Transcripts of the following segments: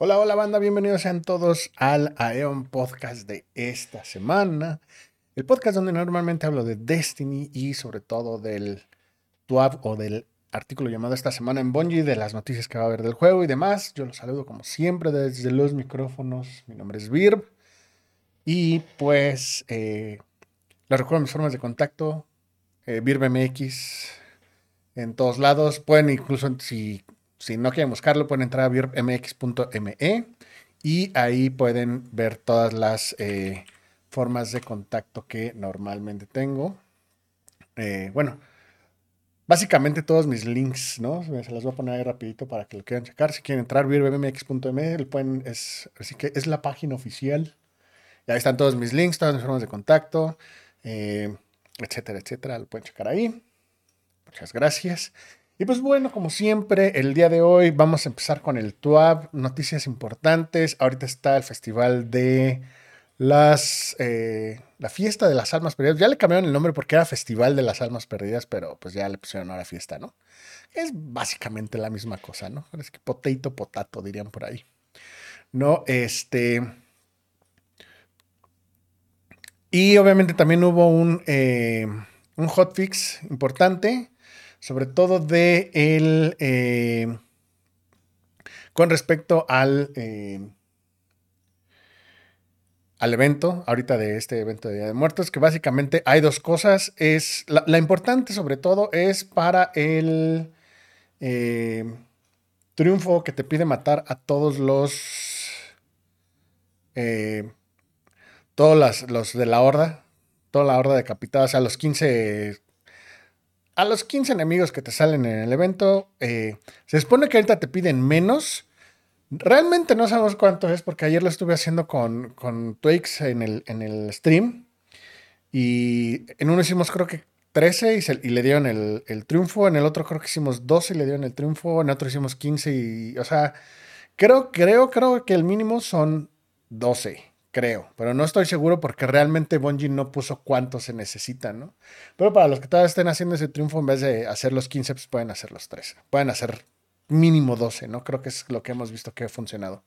Hola, hola banda, bienvenidos sean todos al Aeon Podcast de esta semana. El podcast donde normalmente hablo de Destiny y sobre todo del TWAB o del artículo llamado esta semana en Bungie, de las noticias que va a haber del juego y demás. Yo los saludo como siempre desde los micrófonos. Mi nombre es Virb. Y pues eh, les recuerdo mis formas de contacto. Eh, VirbMX en todos lados. Pueden incluso si si no quieren buscarlo, pueden entrar a mx.me y ahí pueden ver todas las eh, formas de contacto que normalmente tengo. Eh, bueno, básicamente todos mis links, ¿no? Se los voy a poner ahí rapidito para que lo quieran checar. Si quieren entrar, virbmx.me, pueden, es, así que es la página oficial. Y ahí están todos mis links, todas mis formas de contacto, eh, etcétera, etcétera. Lo pueden checar ahí. Muchas gracias. Y pues bueno, como siempre, el día de hoy vamos a empezar con el TUAB, noticias importantes. Ahorita está el festival de las... Eh, la fiesta de las almas perdidas. Ya le cambiaron el nombre porque era Festival de las Almas Perdidas, pero pues ya le pusieron ahora fiesta, ¿no? Es básicamente la misma cosa, ¿no? Es que potato, potato, dirían por ahí. No, este... Y obviamente también hubo un, eh, un hotfix importante sobre todo de el, eh, con respecto al, eh, al evento, ahorita de este evento de Día de Muertos, que básicamente hay dos cosas. Es, la, importante sobre todo es para el eh, triunfo que te pide matar a todos los... todos los de la horda, toda la horda decapitada, o sea, los 15 a los 15 enemigos que te salen en el evento, eh, se supone que ahorita te piden menos. Realmente no sabemos cuánto es, porque ayer lo estuve haciendo con, Twix en el, en el stream. Y en uno hicimos creo que 13 y, y le dieron el, el, triunfo. En el otro creo que hicimos 12 y le dieron el triunfo. En otro hicimos 15 y, o sea, creo, creo, creo que el mínimo son 12 creo, pero no estoy seguro porque realmente Bungie no puso cuánto se necesita, ¿no? Pero para los que todavía estén haciendo ese triunfo, en vez de hacer los 15, pues pueden hacer los 13. Pueden hacer mínimo 12, ¿no? Creo que es lo que hemos visto que ha funcionado.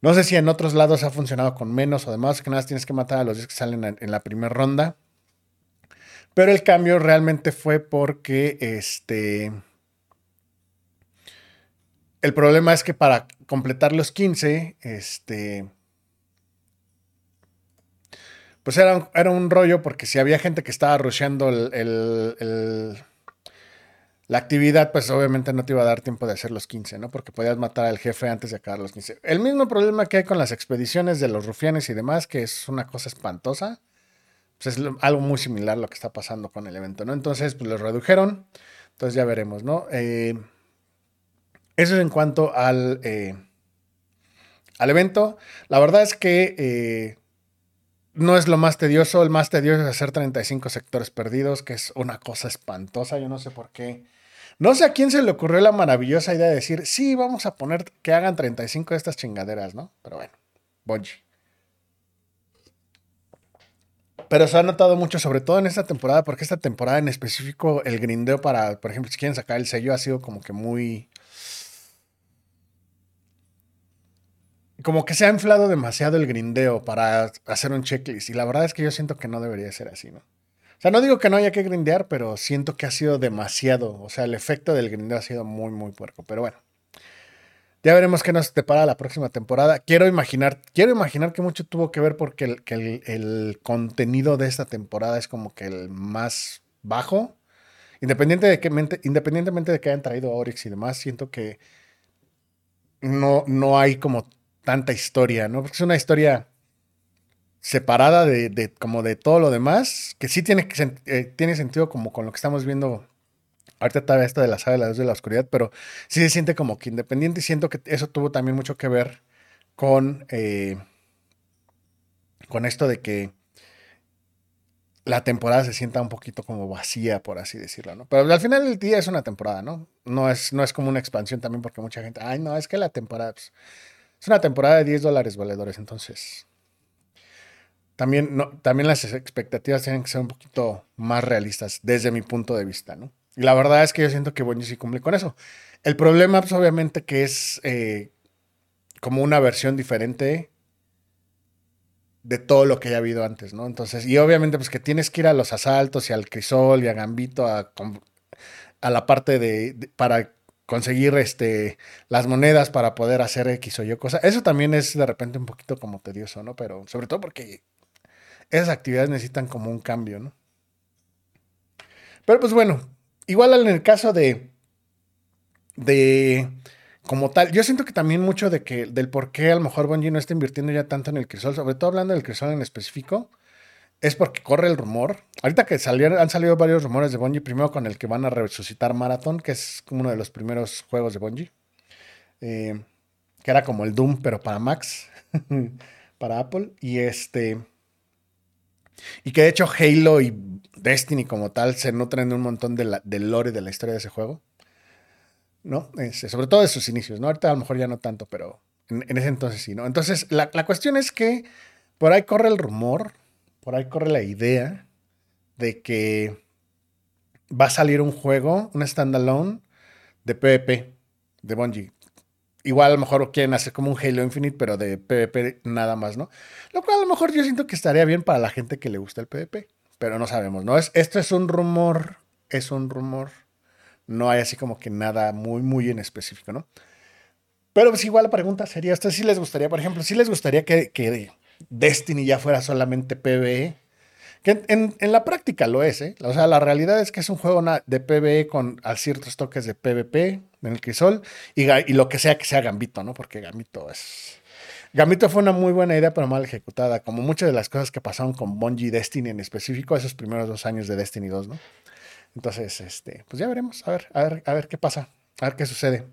No sé si en otros lados ha funcionado con menos o demás, que nada tienes que matar a los 10 que salen en la primera ronda. Pero el cambio realmente fue porque este. El problema es que para completar los 15, este pues era, era un rollo porque si había gente que estaba rusheando el, la actividad, pues obviamente no te iba a dar tiempo de hacer los 15, ¿no? Porque podías matar al jefe antes de acabar los 15. El mismo problema que hay con las expediciones de los rufianes y demás, que es una cosa espantosa, pues es algo muy similar a lo que está pasando con el evento, ¿no? Entonces, pues los redujeron, entonces ya veremos, ¿no? Eh, eso es en cuanto al, eh, al evento. La verdad es que... Eh, no es lo más tedioso. El más tedioso es hacer 35 sectores perdidos, que es una cosa espantosa. Yo no sé por qué. No sé a quién se le ocurrió la maravillosa idea de decir, sí, vamos a poner que hagan 35 de estas chingaderas, ¿no? Pero bueno, Bungie. Pero se ha notado mucho, sobre todo en esta temporada, porque esta temporada en específico, el grindeo para, por ejemplo, si quieren sacar el sello, ha sido como que muy como que se ha inflado demasiado el grindeo para hacer un checklist. Y la verdad es que yo siento que no debería ser así, ¿no? O sea, no digo que no haya que grindear, pero siento que ha sido demasiado. O sea, el efecto del grindeo ha sido muy, muy puerco. Pero bueno. Ya veremos qué nos depara la próxima temporada. Quiero imaginar, quiero imaginar que mucho tuvo que ver porque el, el, contenido de esta temporada es como que el más bajo. Independiente de que, independientemente de que hayan traído a Oryx y demás, siento que no, no hay como tanta historia, ¿no? Porque es una historia separada de, como de todo lo demás, que sí tiene, eh, tiene sentido como con lo que estamos viendo ahorita todavía esta de la saga de la luz de la oscuridad, pero sí se siente como que independiente y siento que eso tuvo también mucho que ver con, eh, con esto de que la temporada se sienta un poquito como vacía, por así decirlo, ¿no? Pero al final del día es una temporada, ¿no? No es, no es como una expansión también porque mucha gente, ay, no, es que la temporada, pues, es una temporada de 10 dólares valedores, entonces. También, también las expectativas tienen que ser un poquito más realistas desde mi punto de vista, ¿no? Y la verdad es que yo siento que Bungie sí cumple con eso. El problema, pues, obviamente, que es eh, como una versión diferente de todo lo que haya habido antes, ¿no? Entonces, y obviamente pues que tienes que ir a los asaltos y al crisol y a Gambito a, a la parte de, para conseguir este las monedas para poder hacer X o Y cosa. Eso también es de repente un poquito como tedioso, ¿no? Pero sobre todo porque esas actividades necesitan como un cambio, ¿no? Pero pues bueno, igual en el caso de de como tal, yo siento que también mucho de que del por qué a lo mejor Bungie no está invirtiendo ya tanto en el crisol, sobre todo hablando del crisol en específico, es porque corre el rumor. Ahorita que salieron, han salido varios rumores de Bungie, primero con el que van a resucitar Marathon, que es uno de los primeros juegos de Bungie, eh, que era como el Doom, pero para Max, para Apple, y este... Y que de hecho Halo y Destiny como tal se nutren de un montón de del lore de la historia de ese juego. ¿no? Este, sobre todo de sus inicios, ¿no? Ahorita a lo mejor ya no tanto, pero en, ese entonces sí, ¿no? Entonces, la, cuestión es que por ahí corre el rumor, por ahí corre la idea de que va a salir un juego, un standalone de PvP de Bungie. Igual a lo mejor quieren hacer como un Halo Infinite, pero de PvP nada más, ¿no? Lo cual a lo mejor yo siento que estaría bien para la gente que le gusta el PvP, pero no sabemos, ¿no? Es, esto es un rumor, es un rumor. No hay así como que nada muy, muy en específico, ¿no? Pero pues igual la pregunta sería, ¿a ustedes sí les gustaría, por ejemplo, si les gustaría que Destiny ya fuera solamente PvE? Que en, la práctica lo es, ¿eh? O sea, la realidad es que es un juego de PvE con ciertos toques de PvP en el crisol y, y lo que sea que sea Gambito, ¿no? Porque Gambito es... Gambito fue una muy buena idea, pero mal ejecutada, como muchas de las cosas que pasaron con Bungie Destiny en específico, esos primeros dos años de Destiny 2, ¿no? Entonces, este, pues ya veremos, a ver, a ver, a ver qué pasa, a ver qué sucede.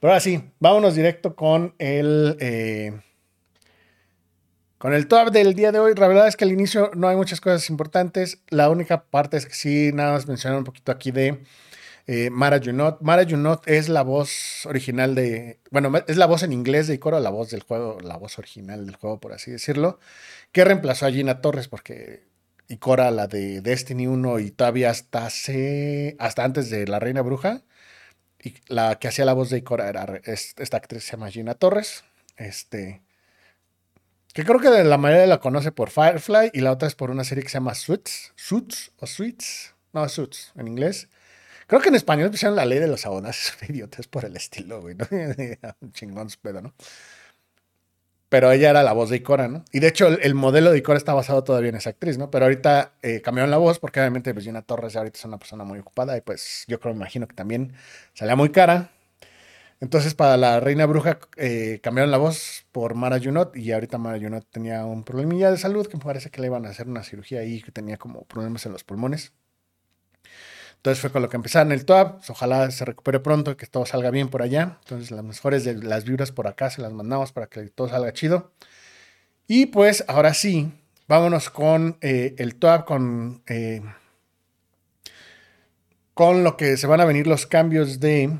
Pero ahora sí, vámonos directo con el. Eh, con el top del día de hoy. La verdad es que al inicio no hay muchas cosas importantes. La única parte es que sí, nada más mencionar un poquito aquí de eh, Mara Junot. Mara Junot es la voz original de. Bueno, es la voz en inglés de Icoro, la voz del juego, la voz original del juego, por así decirlo. Que reemplazó a Gina Torres porque y Cora, la de Destiny 1 y todavía hasta, hace, hasta antes de La Reina Bruja. Y la que hacía la voz de Ikora era esta actriz se llama Gina Torres. Este. Que creo que la mayoría la conoce por Firefly y la otra es por una serie que se llama Suits. Suits o Suits. No, Suits en inglés. Creo que en español pusieron la ley de los abonados idiotas por el estilo, güey. ¿no? Un chingón pedo, ¿no? pero ella era la voz de Ikora, ¿no? Y de hecho el, modelo de Ikora está basado todavía en esa actriz, ¿no? Pero ahorita eh, cambiaron la voz porque obviamente pues, Gina Torres ahorita es una persona muy ocupada y pues yo creo, me imagino que también salía muy cara. Entonces para la Reina Bruja eh, cambiaron la voz por Mara Junot y ahorita Mara Junot tenía un problemilla de salud que me parece que le iban a hacer una cirugía ahí que tenía como problemas en los pulmones. Entonces fue con lo que empezaron el top. Ojalá se recupere pronto, que todo salga bien por allá. Entonces las mejores de las vibras por acá se las mandamos para que todo salga chido. Y pues ahora sí, vámonos con eh, el top, con, eh, con lo que se van a venir los cambios de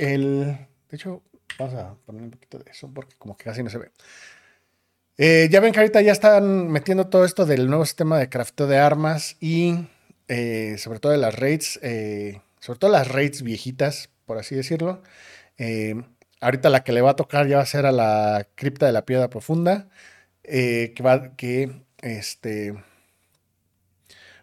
el... De hecho, vamos a poner un poquito de eso porque como que casi no se ve. Eh, ya ven que ahorita ya están metiendo todo esto del nuevo sistema de crafteo de armas y eh, sobre todo de las raids, eh, sobre todo las raids viejitas, por así decirlo. Ahorita la que le va a tocar ya va a ser a la cripta de la piedra profunda, que va, que este,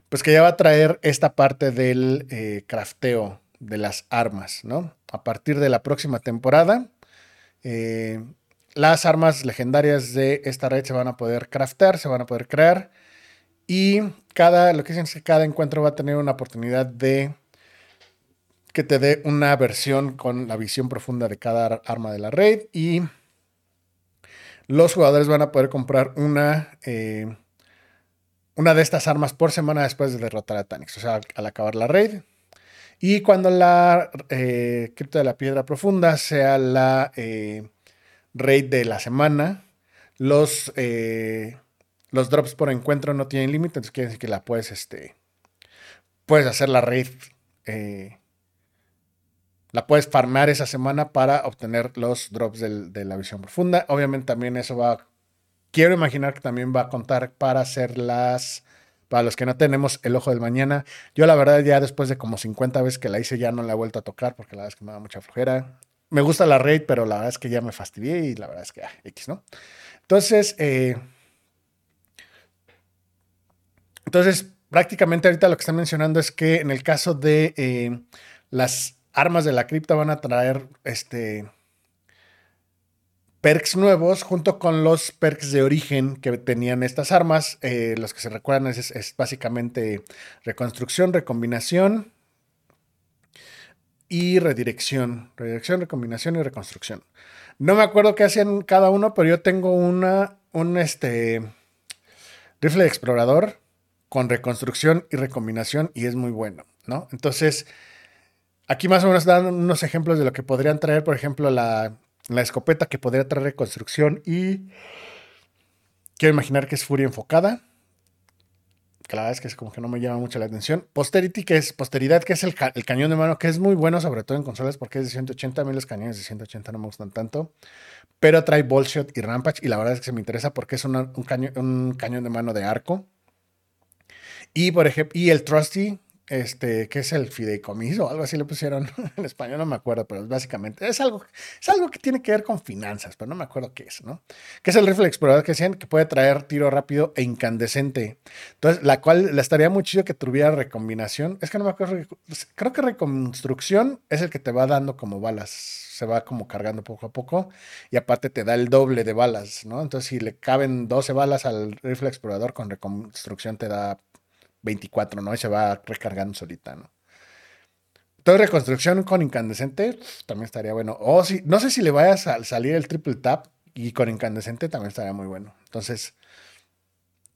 pues que ya va a traer esta parte del crafteo de las armas, ¿no? A partir de la próxima temporada, las armas legendarias de esta raid se van a poder craftear, se van a poder crear. Y cada, lo que que cada encuentro va a tener una oportunidad de que te dé una versión con la visión profunda de cada arma de la red y los jugadores van a poder comprar una, eh, una de estas armas por semana después de derrotar a Tanix, o sea, al, acabar la raid. Y cuando la eh, cripta de la piedra profunda sea la eh, raid de la semana, los eh, los drops por encuentro no tienen límite, entonces quiere decir que la puedes, este, puedes hacer la raid, eh, la puedes farmar esa semana para obtener los drops de la visión profunda. Obviamente también eso va, quiero imaginar que también va a contar para hacer las, para los que no tenemos el ojo del mañana. Yo la verdad ya después de como 50 veces que la hice ya no la he vuelto a tocar porque la verdad es que me da mucha flojera. me gusta la raid, pero la verdad es que ya me fastidié y la verdad es que ah, X, ¿no? Entonces, eh, entonces, prácticamente ahorita lo que están mencionando es que en el caso de eh, las armas de la cripta van a traer este perks nuevos junto con los perks de origen que tenían estas armas. Eh, los que se recuerdan es, básicamente reconstrucción, recombinación y redirección. Redirección, recombinación y reconstrucción. No me acuerdo qué hacían cada uno, pero yo tengo una, un este, rifle de explorador con reconstrucción y recombinación y es muy bueno, ¿no? Entonces, aquí más o menos dan unos ejemplos de lo que podrían traer, por ejemplo, la, la escopeta que podría traer reconstrucción y quiero imaginar que es furia enfocada. Que la verdad es que es como que no me llama mucho la atención. Posterity, que es posteridad, que es el, cañón de mano, que es muy bueno, sobre todo en consolas, porque es de 180. A mí los cañones de 180 no me gustan tanto. Pero trae Bullshot y Rampage, y la verdad es que se me interesa porque es un, cañón, un cañón de mano de arco. Y por ejemplo, y el Trusty, este, que es el fideicomiso, algo así le pusieron en español, no me acuerdo, pero básicamente es algo, es algo que tiene que ver con finanzas, pero no me acuerdo qué es, ¿no? Que es el rifle explorador que decían que puede traer tiro rápido e incandescente. Entonces, la cual le estaría muy chido que tuviera recombinación. Es que no me acuerdo, creo que reconstrucción es el que te va dando como balas, se va como cargando poco a poco y aparte te da el doble de balas, ¿no? Entonces, si le caben 12 balas al rifle explorador con reconstrucción te da 24, ¿no? Y se va recargando solita, ¿no? Entonces, reconstrucción con incandescente también estaría bueno. O si, no sé si le vaya a salir el triple tap y con incandescente también estaría muy bueno. Entonces,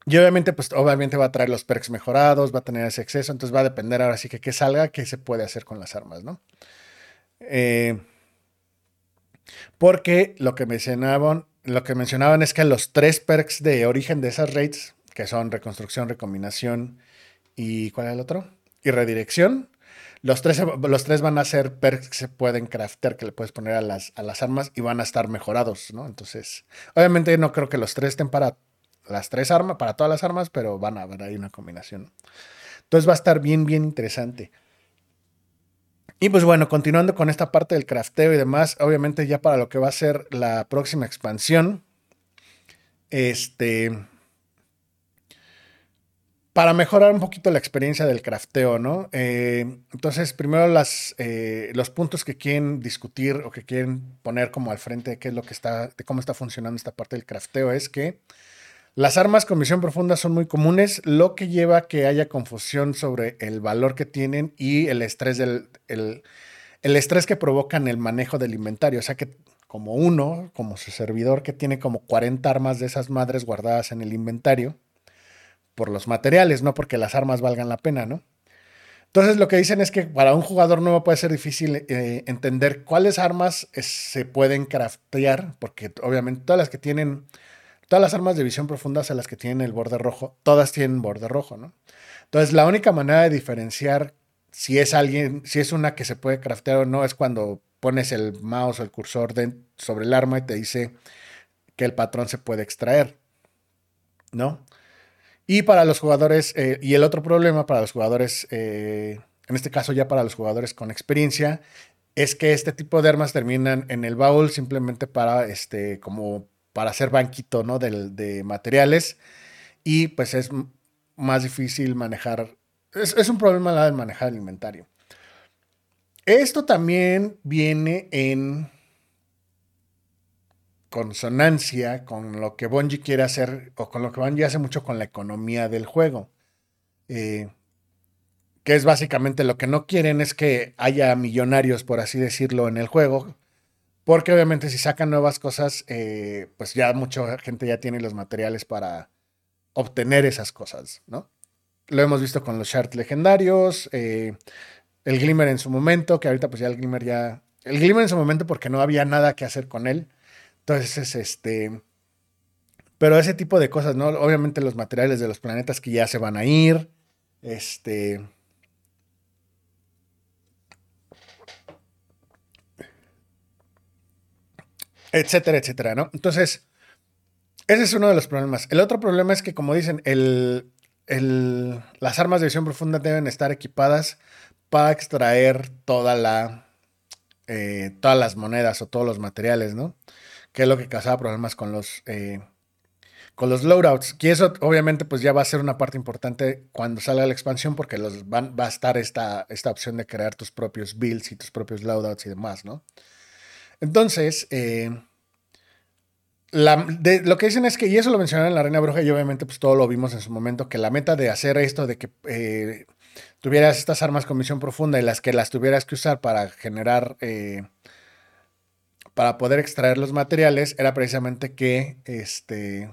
y obviamente, pues obviamente va a traer los perks mejorados, va a tener ese exceso, entonces va a depender ahora sí que qué salga, qué se puede hacer con las armas, ¿no? Eh, porque lo que mencionaban, lo que mencionaban es que los tres perks de origen de esas raids, que son reconstrucción, recombinación ¿Y cuál es el otro? Y redirección. Los tres, los tres van a ser perks que se pueden craftear, que le puedes poner a las, a las armas y van a estar mejorados, ¿no? Entonces, obviamente no creo que los tres estén para las tres armas, para todas las armas, pero van a haber ahí una combinación. Entonces va a estar bien, bien interesante. Y pues bueno, continuando con esta parte del crafteo y demás, obviamente ya para lo que va a ser la próxima expansión, este, para mejorar un poquito la experiencia del crafteo, ¿no? Eh, entonces, primero eh, los puntos que quieren discutir o que quieren poner como al frente de qué es lo que está, de cómo está funcionando esta parte del crafteo es que las armas con visión profunda son muy comunes, lo que lleva a que haya confusión sobre el valor que tienen y el estrés del el, el estrés que provocan el manejo del inventario. O sea que como uno, como su servidor que tiene como 40 armas de esas madres guardadas en el inventario, por los materiales, no porque las armas valgan la pena, ¿no? Entonces lo que dicen es que para un jugador nuevo puede ser difícil eh, entender cuáles armas se pueden craftear, porque obviamente todas las que tienen, todas las armas de visión profunda son las que tienen el borde rojo, todas tienen borde rojo, ¿no? Entonces la única manera de diferenciar si es alguien, si es una que se puede craftear o no, es cuando pones el mouse o el cursor sobre el arma y te dice que el patrón se puede extraer, ¿no? Y para los jugadores, eh, y el otro problema para los jugadores, eh, en este caso ya para los jugadores con experiencia, es que este tipo de armas terminan en el baúl simplemente para, este, como para hacer banquito, ¿no? De, de materiales. Y pues es más difícil manejar, es, es un problema la de manejar el inventario. Esto también viene en consonancia con lo que Bungie quiere hacer o con lo que Bungie hace mucho con la economía del juego. Eh, que es básicamente lo que no quieren es que haya millonarios, por así decirlo, en el juego. Porque obviamente si sacan nuevas cosas, eh, pues ya mucha gente ya tiene los materiales para obtener esas cosas, ¿no? Lo hemos visto con los shards legendarios, eh, el Glimmer en su momento, que ahorita pues ya el Glimmer ya... El Glimmer en su momento porque no había nada que hacer con él. Entonces, este. Pero ese tipo de cosas, ¿no? Obviamente los materiales de los planetas que ya se van a ir. Este. Etcétera, etcétera, ¿no? Entonces, ese es uno de los problemas. El otro problema es que, como dicen, el, el, las armas de visión profunda deben estar equipadas para extraer toda la eh, todas las monedas o todos los materiales, ¿no? Que es lo que causaba problemas con los, eh, con los loadouts. Y eso obviamente pues ya va a ser una parte importante cuando salga la expansión porque los van, va a estar esta, esta opción de crear tus propios builds y tus propios loadouts y demás, ¿no? Entonces, eh, lo que dicen es que, y eso lo mencionaron en la Reina Bruja, y obviamente pues todo lo vimos en su momento, que la meta de hacer esto, de que eh, tuvieras estas armas con misión profunda y las que las tuvieras que usar para generar, para poder extraer los materiales, era precisamente que este,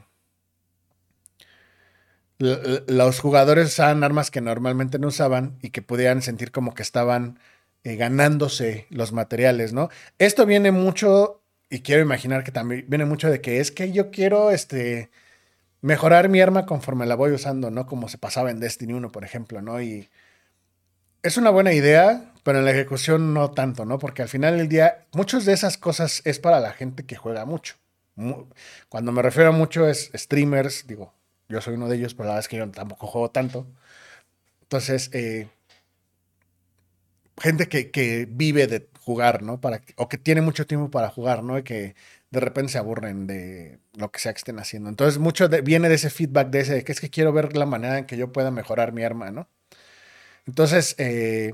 los jugadores usaban armas que normalmente no usaban y que pudieran sentir como que estaban eh, ganándose los materiales, ¿no? Esto viene mucho, y quiero imaginar que también viene mucho de que es que yo quiero este, mejorar mi arma conforme la voy usando, ¿no? Como se pasaba en Destiny 1, por ejemplo, ¿no? Y es una buena idea, pero en la ejecución no tanto, ¿no? Porque al final del día, muchas de esas cosas es para la gente que juega mucho. Cuando me refiero a mucho es streamers, digo, yo soy uno de ellos, pero la verdad es que yo tampoco juego tanto. Entonces, eh, gente que, vive de jugar, ¿no? Para, o que tiene mucho tiempo para jugar, ¿no? Y que de repente se aburren de lo que sea que estén haciendo. Entonces, mucho viene de ese feedback, de ese, que es que quiero ver la manera en que yo pueda mejorar mi arma, ¿no? Entonces, eh,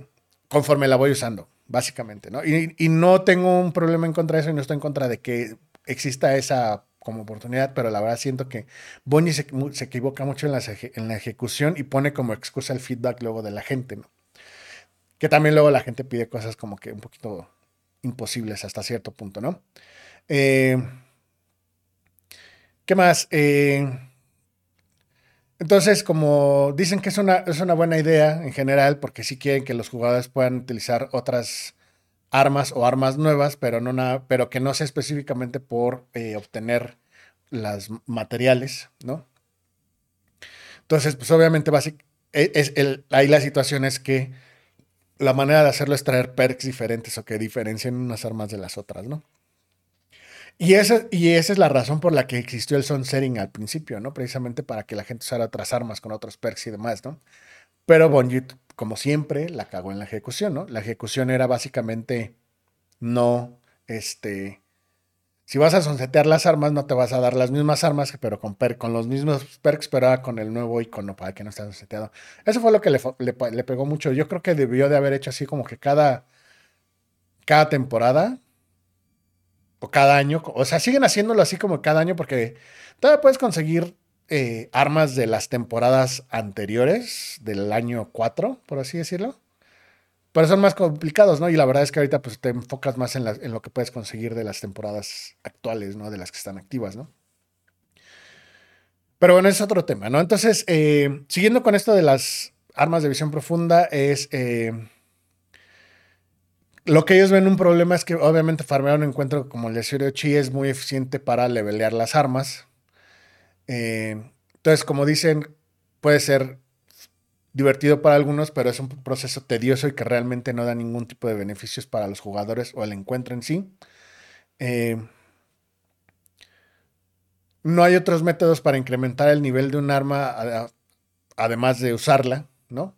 conforme la voy usando, básicamente, ¿no? Y, no tengo un problema en contra de eso y no estoy en contra de que exista esa como oportunidad, pero la verdad siento que Bonnie se, equivoca mucho en la, en la, ejecución y pone como excusa el feedback luego de la gente, ¿no? Que también luego la gente pide cosas como que un poquito imposibles hasta cierto punto, ¿no? Eh, ¿Qué más? Eh, entonces, como dicen que es una, es una buena idea en general, porque sí quieren que los jugadores puedan utilizar otras armas o armas nuevas, pero, no nada, pero que no sea específicamente por eh, obtener las materiales, ¿no? Entonces, pues obviamente e, es, el, ahí la situación es que la manera de hacerlo es traer perks diferentes o que diferencien unas armas de las otras, ¿no? Y esa, y esa es la razón por la que existió el sunsetting al principio, ¿no? Precisamente para que la gente usara otras armas con otros perks y demás, ¿no? Pero Bungie como siempre, la cagó en la ejecución, ¿no? La ejecución era básicamente no, este, si vas a sonsetear las armas, no te vas a dar las mismas armas, pero con, con los mismos perks, pero con el nuevo icono para que no esté sonseteado. Eso fue lo que le, le, pegó mucho. Yo creo que debió de haber hecho así como que cada, cada temporada o cada año, o sea, siguen haciéndolo así como cada año porque todavía puedes conseguir eh, armas de las temporadas anteriores, del año 4, por así decirlo. Pero son más complicados, ¿no? Y la verdad es que ahorita pues te enfocas más en, lo que puedes conseguir de las temporadas actuales, ¿no? De las que están activas, ¿no? Pero bueno, es otro tema, ¿no? Entonces, eh, siguiendo con esto de las armas de visión profunda, es... Eh, lo que ellos ven un problema es que obviamente farmear un encuentro como el de Chi es muy eficiente para levelear las armas. Eh, entonces, como dicen, puede ser divertido para algunos, pero es un proceso tedioso y que realmente no da ningún tipo de beneficios para los jugadores o el encuentro en sí. Eh, no hay otros métodos para incrementar el nivel de un arma además de usarla, ¿no?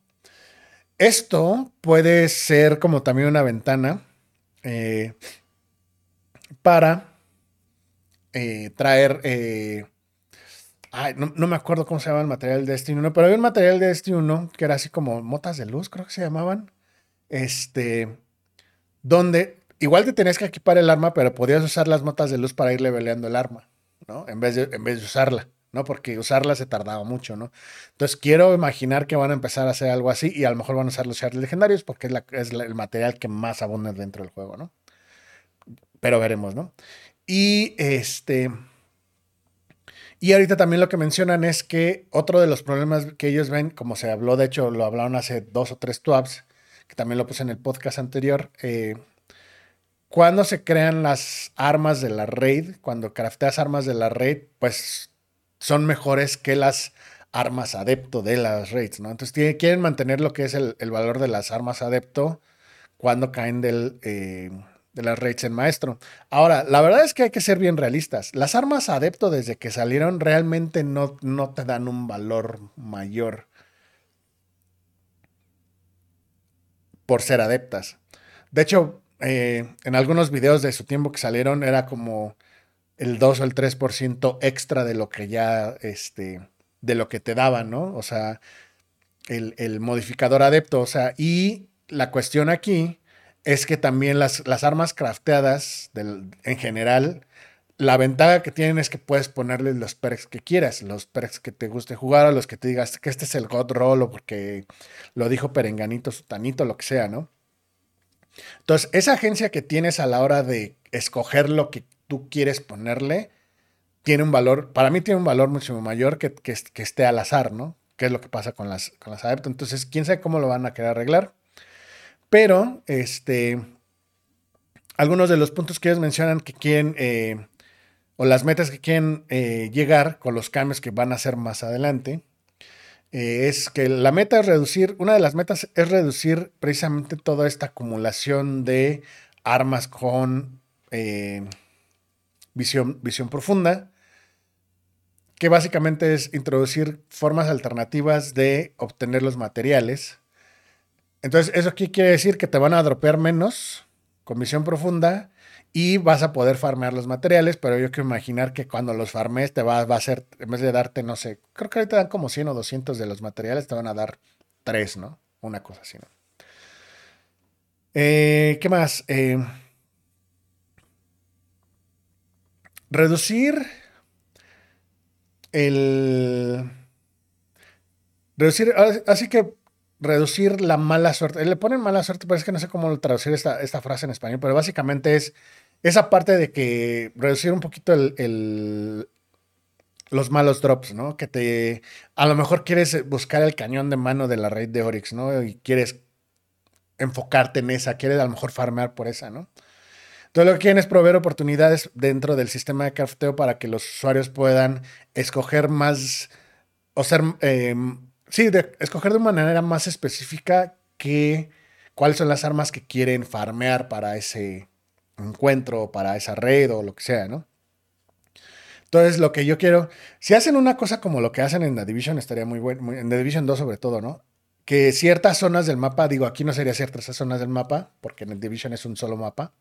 Esto puede ser como también una ventana eh, para traer Ay, no, me acuerdo cómo se llama el material de Destiny 1, pero había un material de Destiny 1 que era así como motas de luz, creo que se llamaban. Este, donde igual te tenías que equipar el arma, pero podías usar las motas de luz para ir leveleando el arma, ¿no? En vez de, en vez de usarla, ¿no? Porque usarla se tardaba mucho, ¿no? Entonces quiero imaginar que van a empezar a hacer algo así y a lo mejor van a usar los shards legendarios porque es, el material que más abunda dentro del juego, ¿no? Pero veremos, ¿no? Y este. Y ahorita también lo que mencionan es que otro de los problemas que ellos ven, como se habló, de hecho lo hablaron hace dos o tres twabs, que también lo puse en el podcast anterior, eh, cuando se crean las armas de la raid, cuando crafteas armas de la raid, pues son mejores que las armas adepto de las raids, ¿no? Entonces quieren mantener lo que es el, valor de las armas adepto cuando caen del... Eh, de las raids en maestro. Ahora, la verdad es que hay que ser bien realistas. Las armas adepto desde que salieron realmente no, no te dan un valor mayor por ser adeptas. De hecho, eh, en algunos videos de su tiempo que salieron era como el 2 o el 3% extra de lo que ya, este, de lo que te daban, ¿no? O sea, el, modificador adepto, o sea, y la cuestión aquí es que también las, las armas crafteadas en general, la ventaja que tienen es que puedes ponerles los perks que quieras, los perks que te guste jugar, o los que te digas que este es el God Roll o porque lo dijo Perenganito, Sutanito, lo que sea, ¿no? Entonces, esa agencia que tienes a la hora de escoger lo que tú quieres ponerle, tiene un valor, para mí tiene un valor mucho mayor que, que, esté al azar, ¿no? Que es lo que pasa con las, con las adeptos. Entonces, quién sabe cómo lo van a querer arreglar. Pero, este, algunos de los puntos que ellos mencionan que quieren, eh, o las metas que quieren eh, llegar con los cambios que van a hacer más adelante, eh, es que la meta es reducir, una de las metas es reducir precisamente toda esta acumulación de armas con visión, profunda, que básicamente es introducir formas alternativas de obtener los materiales. Entonces, ¿eso qué quiere decir? Que te van a dropear menos con visión profunda y vas a poder farmear los materiales, pero yo quiero imaginar que cuando los farmes te va, a ser, en vez de darte, no sé, creo que ahorita dan como 100 o 200 de los materiales, te van a dar 3, ¿no? Una cosa así, ¿no? Eh, ¿Qué más? Eh, reducir el... Reducir, así que reducir la mala suerte. Le ponen mala suerte, pero es que no sé cómo traducir esta, esta frase en español, pero básicamente es esa parte de que reducir un poquito el, los malos drops, ¿no? Que te, a lo mejor quieres buscar el cañón de mano de la red de Oryx, ¿no? Y quieres enfocarte en esa, quieres a lo mejor farmear por esa, ¿no? Entonces lo que quieren es proveer oportunidades dentro del sistema de crafteo para que los usuarios puedan escoger más, o ser, em, sí, escoger de una manera más específica que cuáles son las armas que quieren farmear para ese encuentro, para esa red o lo que sea, ¿no? Entonces, lo que yo quiero, si hacen una cosa como lo que hacen en The Division, estaría muy bueno, en The Division 2 sobre todo, ¿no? Que ciertas zonas del mapa, digo, aquí no sería ciertas zonas del mapa, porque en The Division es un solo mapa,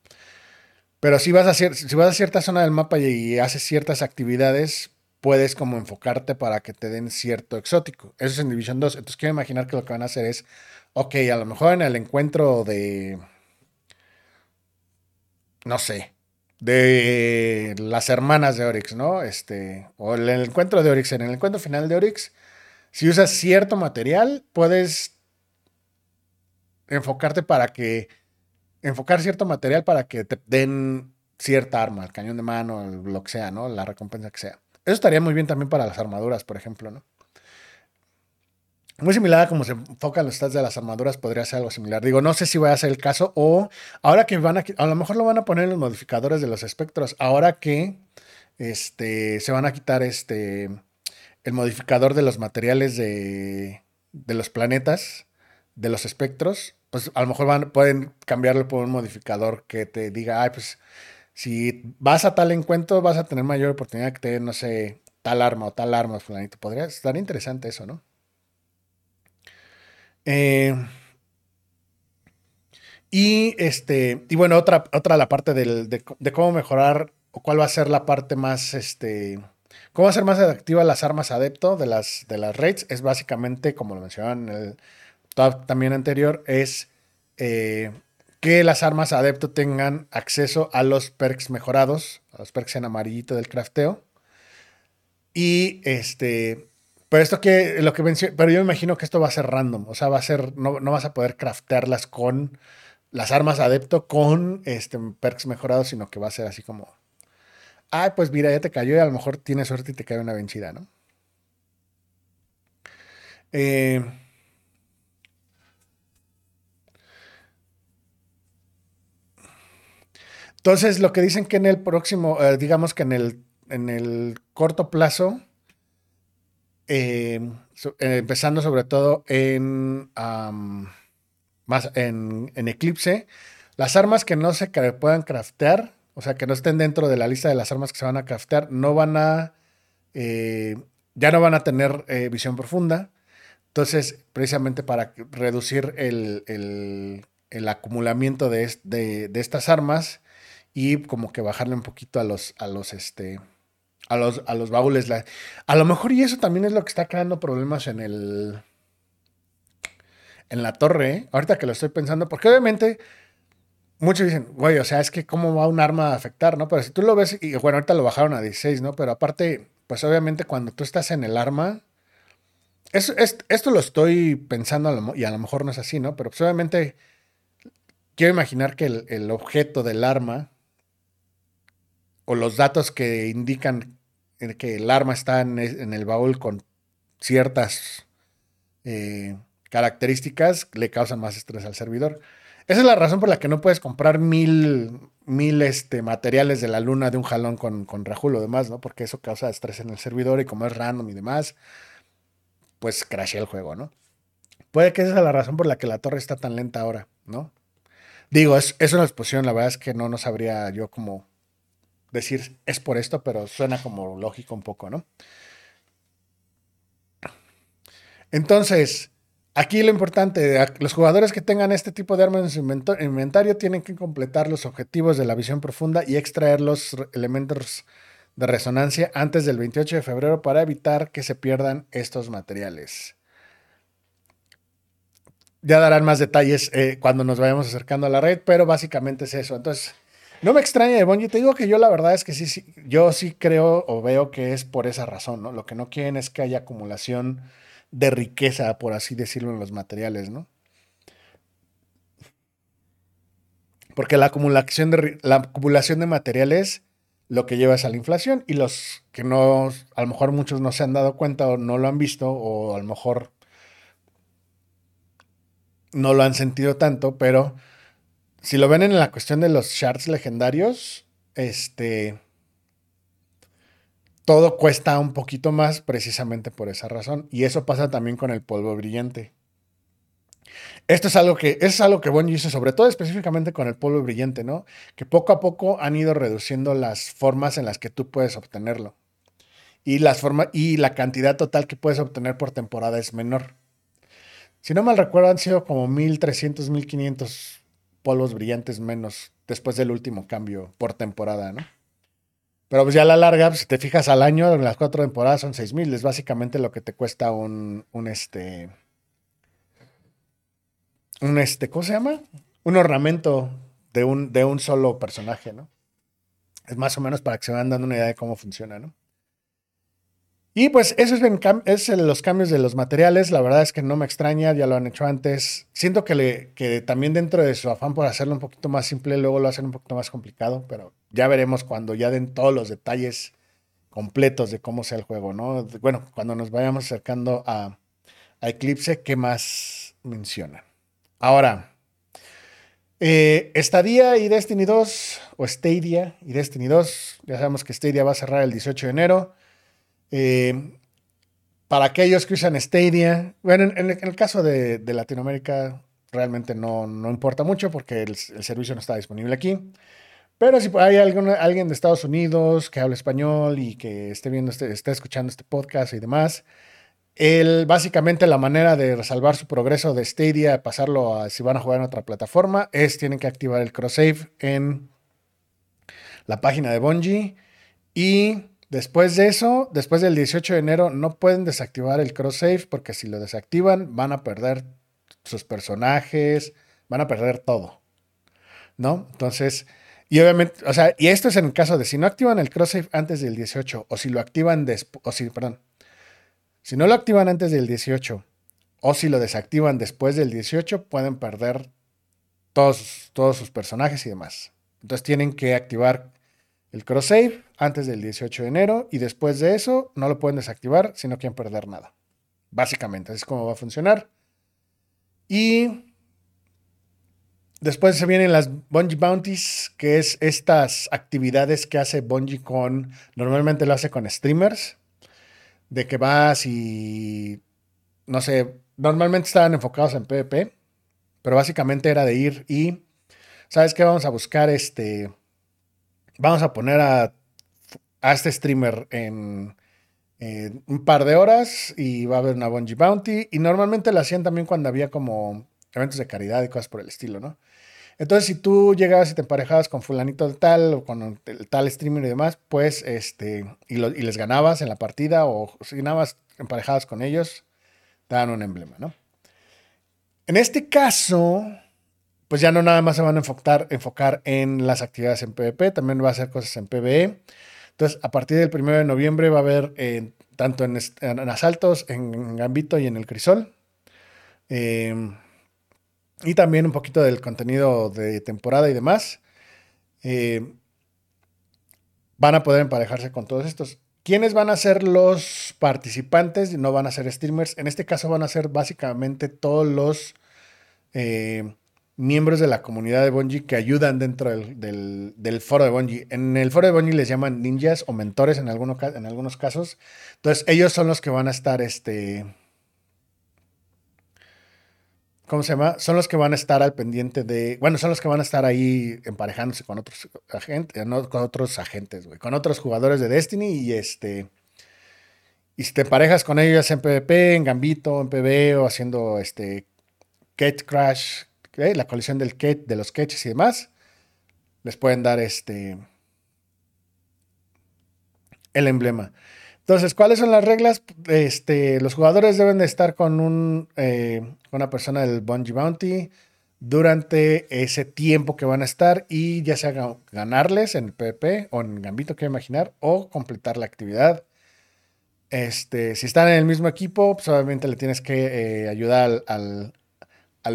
pero si vas a, cierta zona del mapa y, haces ciertas actividades, puedes como enfocarte para que te den cierto exótico. Eso es en Division 2. Entonces quiero imaginar que lo que van a hacer es, ok, a lo mejor en el encuentro de, no sé, de las hermanas de Oryx, ¿no? Este, o en el encuentro de Oryx, en el encuentro final de Oryx, si usas cierto material, puedes enfocarte para que enfocar cierto material para que te den cierta arma, el cañón de mano, lo que sea, ¿no? La recompensa que sea. Eso estaría muy bien también para las armaduras, por ejemplo, ¿no? Muy similar a como se enfocan los stats de las armaduras, podría ser algo similar. Digo, no sé si va a ser el caso o ahora que van a, a lo mejor lo van a poner en los modificadores de los espectros, ahora que este, se van a quitar este, el modificador de los materiales de, de los planetas, de los espectros, pues a lo mejor van, pueden cambiarlo por un modificador que te diga, ay, pues si vas a tal encuentro vas a tener mayor oportunidad que te no sé, tal arma o tal arma, fulanito. Podría estar interesante eso, ¿no? Eh, y este, y bueno, otra, otra la parte del, de, cómo mejorar o cuál va a ser la parte más, este, cómo ser más atractiva las armas adepto de las, de las raids, es básicamente, como lo mencionaban en el también anterior, es eh, que las armas adepto tengan acceso a los perks mejorados, a los perks en amarillito del crafteo. Y este, pero esto que, lo que pero yo me imagino que esto va a ser random, o sea, va a ser, no, no vas a poder craftearlas con las armas adepto con este, perks mejorados, sino que va a ser así como, ay, pues mira, ya te cayó y a lo mejor tienes suerte y te cae una vencida, ¿no? Eh, Entonces, lo que dicen que en el próximo, eh, digamos que en el, en el corto plazo, eh, eh, empezando sobre todo en, más en, Eclipse, las armas que no se puedan craftear, o sea, que no estén dentro de la lista de las armas que se van a craftear, no van a, ya no van a tener visión profunda. Entonces, precisamente para reducir el, el acumulamiento de, de, estas armas y como que bajarle un poquito a los, a los, este, a los, a los baúles. a lo mejor y eso también es lo que está creando problemas en el, en la torre, ¿eh? ahorita que lo estoy pensando, porque obviamente muchos dicen, güey, o sea, es que cómo va un arma a afectar, ¿no? Pero si tú lo ves, y bueno, ahorita lo bajaron a 16, ¿no? Pero aparte, pues obviamente cuando tú estás en el arma, es, esto lo estoy pensando y a lo mejor no es así, ¿no? Pero pues obviamente quiero imaginar que el, objeto del arma o los datos que indican que el arma está en, el baúl con ciertas eh, características le causan más estrés al servidor. Esa es la razón por la que no puedes comprar mil, mil este, materiales de la luna de un jalón con, con Rajul o demás, ¿no? Porque eso causa estrés en el servidor y como es random y demás, pues crashea el juego, ¿no? Puede que esa sea la razón por la que la torre está tan lenta ahora, ¿no? Digo, es, es una exposición, la verdad es que no, no sabría yo cómo decir es por esto, pero suena como lógico un poco, ¿no? Entonces, Aquí lo importante, los jugadores que tengan este tipo de armas en su inventario tienen que completar los objetivos de la visión profunda y extraer los elementos de resonancia antes del 28 de febrero para evitar que se pierdan estos materiales. Ya darán más detalles eh, cuando nos vayamos acercando a la red, pero básicamente es eso. Entonces, no me extraña de Bungie. Te digo que yo la verdad es que sí, sí, yo sí creo o veo que es por esa razón, ¿no? Lo que no quieren es que haya acumulación de riqueza, por así decirlo, en los materiales, ¿no? Porque la acumulación de, la acumulación de materiales lo que lleva es a la inflación y los que no, a lo mejor muchos no se han dado cuenta o no lo han visto o a lo mejor no lo han sentido tanto, pero si lo ven en la cuestión de los shards legendarios, este, todo cuesta un poquito más precisamente por esa razón. Y eso pasa también con el polvo brillante. Esto es algo que es algo que Bungie hizo, sobre todo específicamente con el polvo brillante, ¿no? Que poco a poco han ido reduciendo las formas en las que tú puedes obtenerlo. Y, las y la cantidad total que puedes obtener por temporada es menor. Si no mal recuerdo, han sido como 1300, 1500 polvos brillantes menos después del último cambio por temporada, ¿no? Pero pues ya a la larga, pues, si te fijas al año, en las cuatro temporadas son seis mil. Es básicamente lo que te cuesta un, un este. Un este, ¿cómo se llama? Un ornamento de un, de un solo personaje, ¿no? Es más o menos para que se vayan dando una idea de cómo funciona, ¿no? Y pues eso es, los cambios de los materiales. La verdad es que no me extraña, ya lo han hecho antes. Siento que, también dentro de su afán por hacerlo un poquito más simple, luego lo hacen un poquito más complicado, pero ya veremos cuando ya den todos los detalles completos de cómo sea el juego, ¿no? Bueno, cuando nos vayamos acercando a, Eclipse, ¿qué más mencionan? Ahora, eh, y Destiny 2, o Stadia y Destiny 2, ya sabemos que Stadia va a cerrar el 18 de enero. Eh, para aquellos que usan Stadia, bueno, en, el caso de, Latinoamérica realmente no, importa mucho porque el, servicio no está disponible aquí. Pero si hay alguien de Estados Unidos que hable español y que esté viendo, este, esté escuchando este podcast y demás, él, básicamente la manera de salvar su progreso de Stadia, pasarlo a si van a jugar en otra plataforma, es tienen que activar el cross save en la página de Bungie y Después de eso, después del 18 de enero, no pueden desactivar el cross save porque si lo desactivan van a perder sus personajes, van a perder todo. ¿No? Entonces, y obviamente, o sea, y esto es en el caso de si no activan el cross save antes del 18 o si lo activan después, o si, perdón, si no lo activan antes del 18 o si lo desactivan después del 18, pueden perder todos, todos sus personajes y demás. Entonces tienen que activar el cross save antes del 18 de enero y después de eso no lo pueden desactivar si no quieren perder nada. Básicamente, así es como va a funcionar. Y después se vienen las Bungie Bounties, que es estas actividades que hace Bungie con, normalmente lo hace con streamers, de que vas y, no sé, normalmente estaban enfocados en PvP, pero básicamente era de ir y, ¿sabes qué? Vamos a buscar este vamos a poner a, este streamer en, un par de horas y va a haber una Bungie Bounty. Y normalmente lo hacían también cuando había como eventos de caridad y cosas por el estilo, ¿no? Entonces, si tú llegabas y te emparejabas con fulanito de tal o con el tal streamer y demás, pues, este, y, y les ganabas en la partida o si ganabas emparejadas con ellos, te dan un emblema, ¿no? En este caso, pues ya no nada más se van a enfocar, enfocar en las actividades en PvP, también va a hacer cosas en PvE. Entonces, a partir del 1 de noviembre va a haber eh, tanto en, asaltos, en Gambito y en el Crisol. Em, y también un poquito del contenido de temporada y demás. Em, van a poder emparejarse con todos estos. ¿Quiénes van a ser los participantes? No van a ser streamers. En este caso van a ser básicamente todos los eh, miembros de la comunidad de Bungie que ayudan dentro del, foro de Bungie. En el foro de Bungie les llaman ninjas o mentores en, algunos, en algunos casos. Entonces ellos son los que van a estar, este... ¿Cómo se llama? Son los que van a estar al pendiente de. Bueno, son los que van a estar ahí emparejándose con otros agentes, no, con otros agentes, güey, con otros jugadores de Destiny y este. Y si te emparejas con ellos en PvP, en Gambito, en PvE o haciendo este Cat Crash, la colección del de los catches y demás, les pueden dar este el emblema. Entonces, ¿cuáles son las reglas? Este, los jugadores deben de estar con un, eh, una persona del Bungie Bounty durante ese tiempo que van a estar y ya sea ganarles en PP o en Gambito, quiero imaginar, o completar la actividad. Este, si están en el mismo equipo, pues obviamente le tienes que eh, ayudar al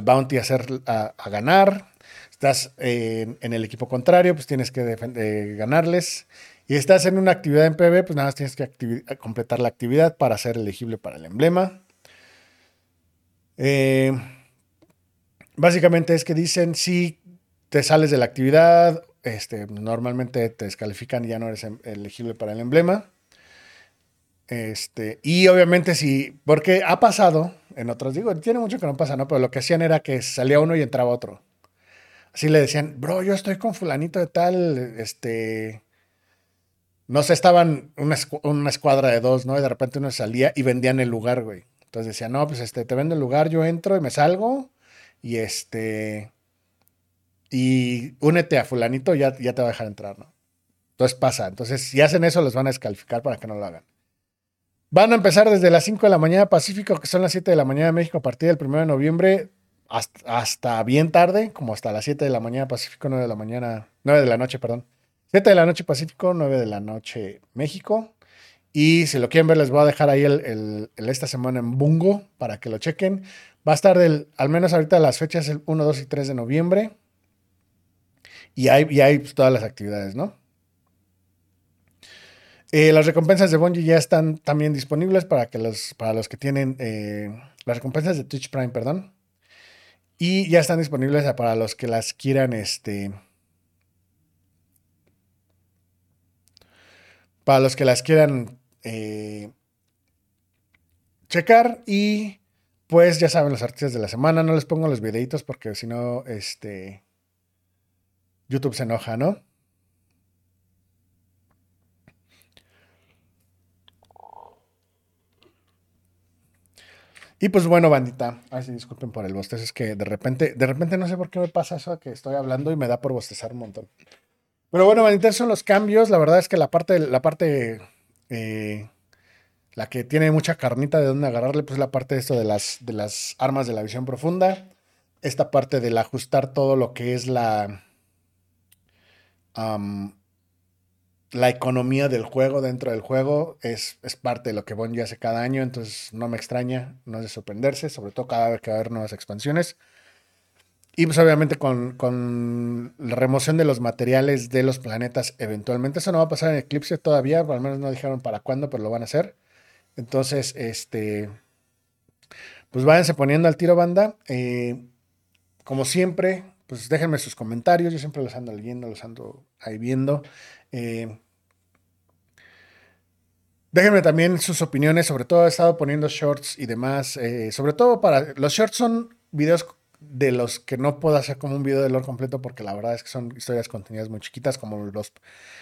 bounty a, hacer, a, ganar. Estás en el equipo contrario, pues tienes que eh, ganarles. Y estás en una actividad en PB, pues nada más tienes que completar la actividad para ser elegible para el emblema. Eh, básicamente es que dicen si te sales de la actividad, este, normalmente te descalifican y ya no eres em, elegible para el emblema. Este, y obviamente sí, porque ha pasado en otros, digo, tiene mucho que no pasa, ¿no? Pero lo que hacían era que salía uno y entraba otro. Así le decían, bro, yo estoy con fulanito de tal, este, no sé, estaban una, una escuadra de dos, ¿no? Y de repente uno salía y vendían el lugar, güey. Entonces decían, no, pues este, te vendo el lugar, yo entro y me salgo y este, y únete a fulanito, ya, ya te va a dejar entrar, ¿no? Entonces pasa. Entonces, si hacen eso, los van a descalificar para que no lo hagan. Van a empezar desde las 5 de la mañana Pacífico, que son las 7 de la mañana de México, a partir del 1 de noviembre, hasta, bien tarde, como hasta las 7 de la mañana Pacífico, 9 de la mañana, 9 de la noche, perdón. 7 de la noche Pacífico, 9 de la noche México. Y si lo quieren ver, les voy a dejar ahí el, esta semana en Bungo para que lo chequen. Va a estar del, al menos ahorita las fechas, el 1, 2 y 3 de noviembre. Y hay, y hay pues, todas las actividades, ¿no? Eh, las recompensas de Bungie ya están también disponibles para, que los, para los que tienen eh, las recompensas de Twitch Prime, perdón. Y ya están disponibles para los que las quieran, este... Para los que las quieran eh, checar y pues ya saben los artistas de la semana. No les pongo los videitos porque si no, este... YouTube se enoja, ¿no? Y pues bueno, bandita, ay, sí, disculpen por el bostezo, es que de repente, de repente no sé por qué me pasa eso que estoy hablando y me da por bostezar un montón. Pero bueno, bandita, esos son los cambios. La verdad es que la parte, la parte, eh, la que tiene mucha carnita de dónde agarrarle, pues la parte de esto de las, de las armas de la visión profunda. Esta parte del ajustar todo lo que es la la economía del juego dentro del juego es, es parte de lo que Bungie hace cada año, entonces no me extraña, no es de sorprenderse, sobre todo cada vez que va a haber nuevas expansiones. Y pues obviamente con, con, la remoción de los materiales de los planetas eventualmente. Eso no va a pasar en Eclipse todavía, al menos no dijeron para cuándo, pero lo van a hacer. Entonces, este, pues váyanse poniendo al tiro banda. Eh, como siempre, pues déjenme sus comentarios, yo siempre los ando leyendo, los ando ahí viendo. Eh, déjenme también sus opiniones, sobre todo he estado poniendo shorts y demás, eh, sobre todo para los shorts son videos de los que no puedo hacer como un video de lore completo porque la verdad es que son historias contenidas muy chiquitas como los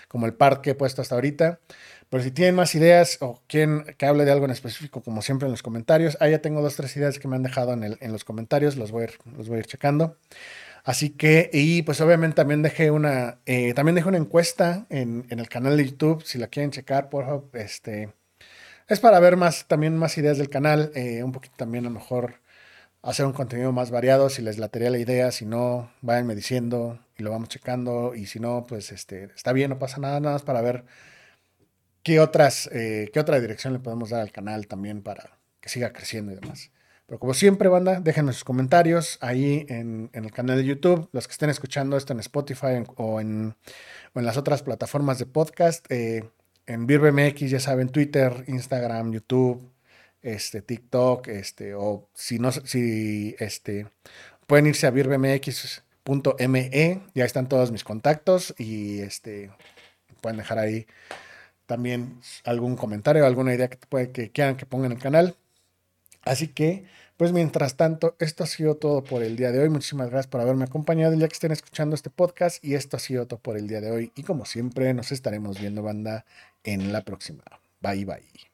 como el par que he puesto hasta ahorita. Pero si tienen más ideas o quieren que hable de algo en específico, como siempre en los comentarios, ahí ya tengo dos, tres ideas que me han dejado en, el, en los comentarios, los voy, a ir, los voy a ir checando. Así que, y pues obviamente también dejé una, eh, también dejé una encuesta en, en, el canal de YouTube, si la quieren checar, por favor, este, es para ver más, también más ideas del canal, eh, un poquito también a lo mejor hacer un contenido más variado, si les latería la idea, si no, váyanme diciendo y lo vamos checando, y si no, pues este, está bien, no pasa nada, nada más para ver qué otras, eh, qué otra dirección le podemos dar al canal también para que siga creciendo y demás. Pero como siempre, banda, déjenme sus comentarios ahí en, en, el canal de YouTube. Los que estén escuchando esto en Spotify o, en, o en las otras plataformas de podcast. Eh, en BirbMX, ya saben, Twitter, Instagram, YouTube, este, TikTok, este, o si no, si este, pueden irse a birbmx.me, ya están todos mis contactos y este, pueden dejar ahí también algún comentario, alguna idea que, puede, que quieran que ponga en el canal. Así que, pues mientras tanto, esto ha sido todo por el día de hoy. Muchísimas gracias por haberme acompañado día que estén escuchando este podcast. Y esto ha sido todo por el día de hoy. Y como siempre, nos estaremos viendo, banda, en la próxima. Bye, bye.